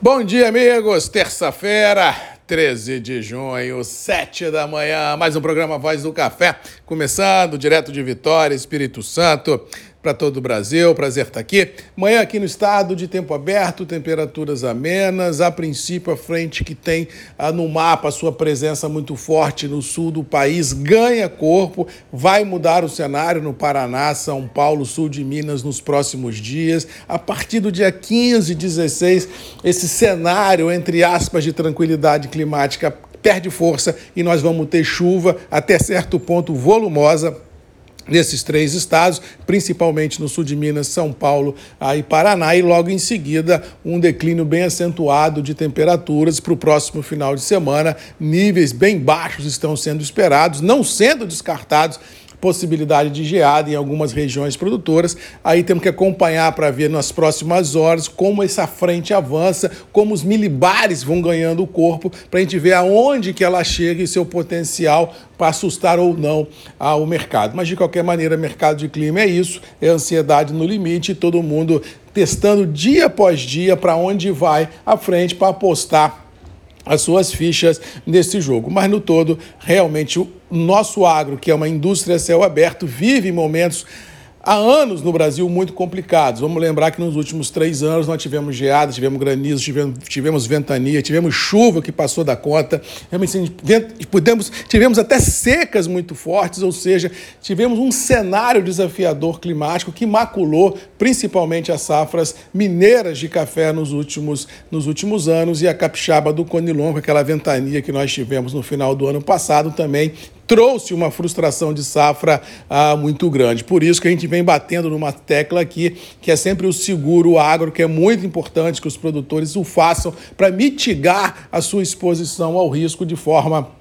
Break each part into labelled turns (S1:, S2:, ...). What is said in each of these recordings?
S1: Bom dia, amigos. Terça-feira, 13 de junho, 7 da manhã. Mais um programa Voz do Café, começando direto de Vitória, Espírito Santo para todo o Brasil. Prazer estar aqui. Manhã aqui no estado de tempo aberto, temperaturas amenas. A princípio, a frente que tem ah, no mapa sua presença muito forte no sul do país ganha corpo, vai mudar o cenário no Paraná, São Paulo, sul de Minas nos próximos dias. A partir do dia 15 e 16, esse cenário, entre aspas, de tranquilidade climática perde força e nós vamos ter chuva até certo ponto volumosa nesses três estados, principalmente no sul de Minas, São Paulo e Paraná, e logo em seguida um declínio bem acentuado de temperaturas para o próximo final de semana. Níveis bem baixos estão sendo esperados, não sendo descartados possibilidade de geada em algumas regiões produtoras. Aí temos que acompanhar para ver nas próximas horas como essa frente avança, como os milibares vão ganhando o corpo, para a gente ver aonde que ela chega e seu potencial para assustar ou não ao mercado. Mas de qualquer maneira, mercado de clima é isso, é ansiedade no limite, todo mundo testando dia após dia para onde vai à frente para apostar as suas fichas nesse jogo. Mas no todo, realmente o nosso agro, que é uma indústria a céu aberto, vive momentos há anos no Brasil muito complicados. Vamos lembrar que nos últimos três anos nós tivemos geada, tivemos granizo, tivemos, tivemos ventania, tivemos chuva que passou da conta, tivemos, tivemos até secas muito fortes, ou seja, tivemos um cenário desafiador climático que maculou principalmente as safras mineiras de café nos últimos, nos últimos anos e a capixaba do Conilon, aquela ventania que nós tivemos no final do ano passado também trouxe uma frustração de safra ah, muito grande. Por isso que a gente vem batendo numa tecla aqui, que é sempre o seguro agro, que é muito importante que os produtores o façam para mitigar a sua exposição ao risco de forma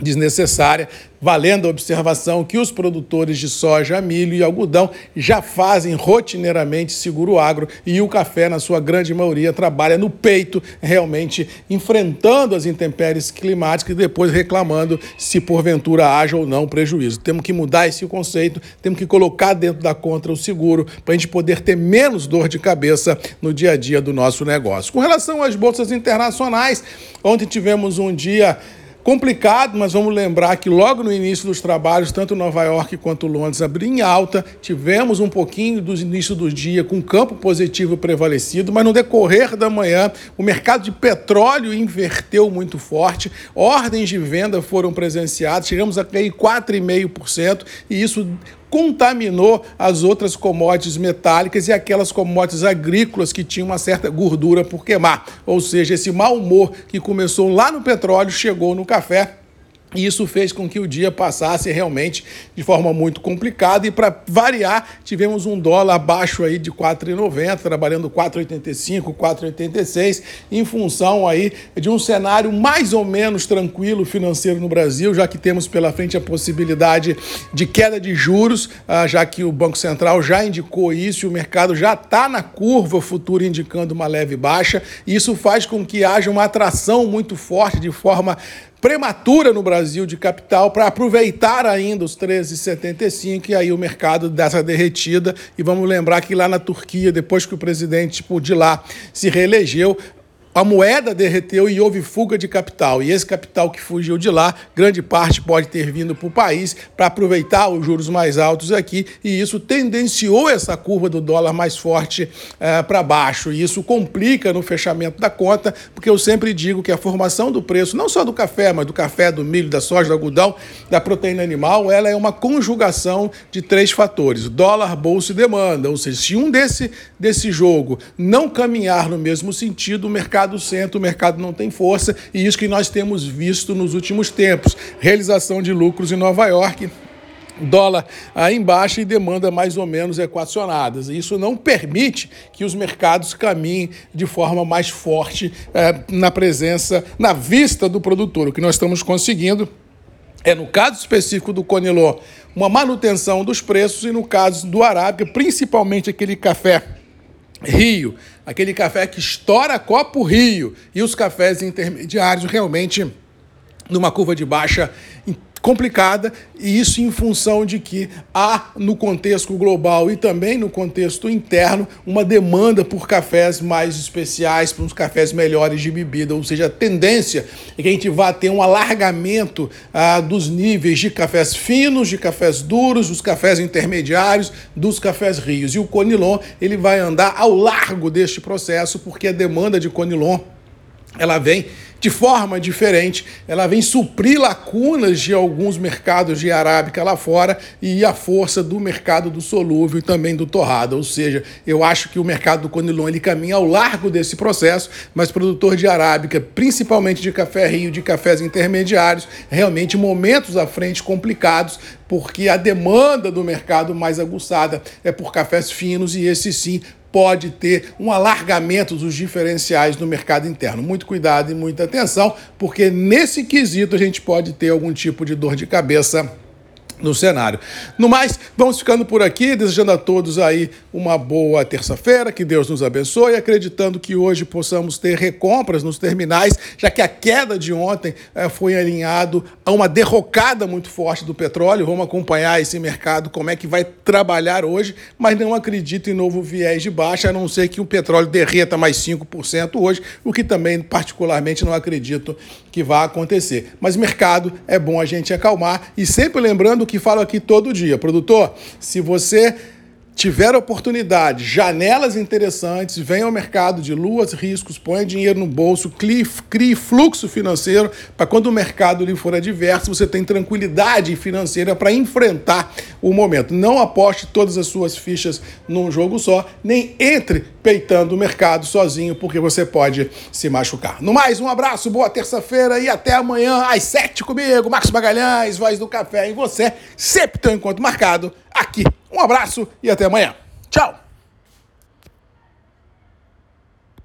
S1: desnecessária, valendo a observação que os produtores de soja, milho e algodão já fazem rotineiramente seguro agro e o café, na sua grande maioria, trabalha no peito, realmente enfrentando as intempéries climáticas e depois reclamando se porventura haja ou não prejuízo. Temos que mudar esse conceito, temos que colocar dentro da conta o seguro para a gente poder ter menos dor de cabeça no dia a dia do nosso negócio. Com relação às bolsas internacionais, ontem tivemos um dia Complicado, mas vamos lembrar que logo no início dos trabalhos, tanto Nova York quanto Londres abriram em alta, tivemos um pouquinho do início do dia com campo positivo prevalecido, mas no decorrer da manhã o mercado de petróleo inverteu muito forte, ordens de venda foram presenciadas, chegamos a cair 4,5% e isso contaminou as outras commodities metálicas e aquelas commodities agrícolas que tinham uma certa gordura por queimar. Ou seja, esse mau humor que começou lá no petróleo chegou no café e isso fez com que o dia passasse realmente de forma muito complicada. E para variar, tivemos um dólar abaixo aí de 4,90, trabalhando 4,85, 4,86, em função aí de um cenário mais ou menos tranquilo financeiro no Brasil, já que temos pela frente a possibilidade de queda de juros, ah, já que o Banco Central já indicou isso e o mercado já está na curva futura indicando uma leve baixa. Isso faz com que haja uma atração muito forte de forma prematura no Brasil de capital para aproveitar ainda os 13,75 e aí o mercado dessa derretida. E vamos lembrar que lá na Turquia, depois que o presidente tipo, de lá se reelegeu, a moeda derreteu e houve fuga de capital. E esse capital que fugiu de lá, grande parte pode ter vindo para o país para aproveitar os juros mais altos aqui, e isso tendenciou essa curva do dólar mais forte é, para baixo. E isso complica no fechamento da conta, porque eu sempre digo que a formação do preço, não só do café, mas do café, do milho, da soja, do algodão, da proteína animal, ela é uma conjugação de três fatores: dólar, bolsa e demanda. Ou seja, se um desse, desse jogo não caminhar no mesmo sentido, o mercado mercado senta, o mercado não tem força, e isso que nós temos visto nos últimos tempos. Realização de lucros em Nova York, dólar aí embaixo e demanda mais ou menos equacionadas. Isso não permite que os mercados caminhem de forma mais forte é, na presença, na vista do produtor. O que nós estamos conseguindo é, no caso específico do Coniló, uma manutenção dos preços e no caso do Arábica, principalmente aquele café Rio, aquele café que estoura copo Rio. E os cafés intermediários realmente numa curva de baixa complicada, e isso em função de que há no contexto global e também no contexto interno uma demanda por cafés mais especiais, por uns cafés melhores de bebida, ou seja, a tendência é que a gente vá ter um alargamento ah, dos níveis de cafés finos, de cafés duros, dos cafés intermediários, dos cafés rios. E o Conilon ele vai andar ao largo deste processo porque a demanda de Conilon ela vem de forma diferente, ela vem suprir lacunas de alguns mercados de arábica lá fora e a força do mercado do solúvel e também do torrado. Ou seja, eu acho que o mercado do Conilon ele caminha ao largo desse processo, mas produtor de arábica, principalmente de café rio, de cafés intermediários, realmente momentos à frente complicados, porque a demanda do mercado mais aguçada é por cafés finos e esse sim pode ter um alargamento dos diferenciais no mercado interno. Muito cuidado e muita atenção, porque nesse quesito a gente pode ter algum tipo de dor de cabeça no cenário. No mais, vamos ficando por aqui, desejando a todos aí uma boa terça-feira, que Deus nos abençoe, acreditando que hoje possamos ter recompras nos terminais, já que a queda de ontem eh, foi alinhado a uma derrocada muito forte do petróleo. Vamos acompanhar esse mercado, como é que vai trabalhar hoje, mas não acredito em novo viés de baixa, a não ser que o petróleo derreta mais 5% hoje, o que também particularmente não acredito que vá acontecer. Mas mercado é bom a gente acalmar e sempre lembrando que falo aqui todo dia, produtor, se você tiver oportunidade, janelas interessantes, venha ao mercado de luas, riscos, ponha dinheiro no bolso, crie, crie fluxo financeiro para quando o mercado lhe for adverso, você tem tranquilidade financeira para enfrentar o momento. Não aposte todas as suas fichas num jogo só, nem entre peitando o mercado sozinho, porque você pode se machucar. No mais, um abraço, boa terça-feira e até amanhã às sete comigo, Marcos Magalhães, Voz do Café, e você sempre tem um encontro marcado aqui. Um abraço e até amanhã. Tchau!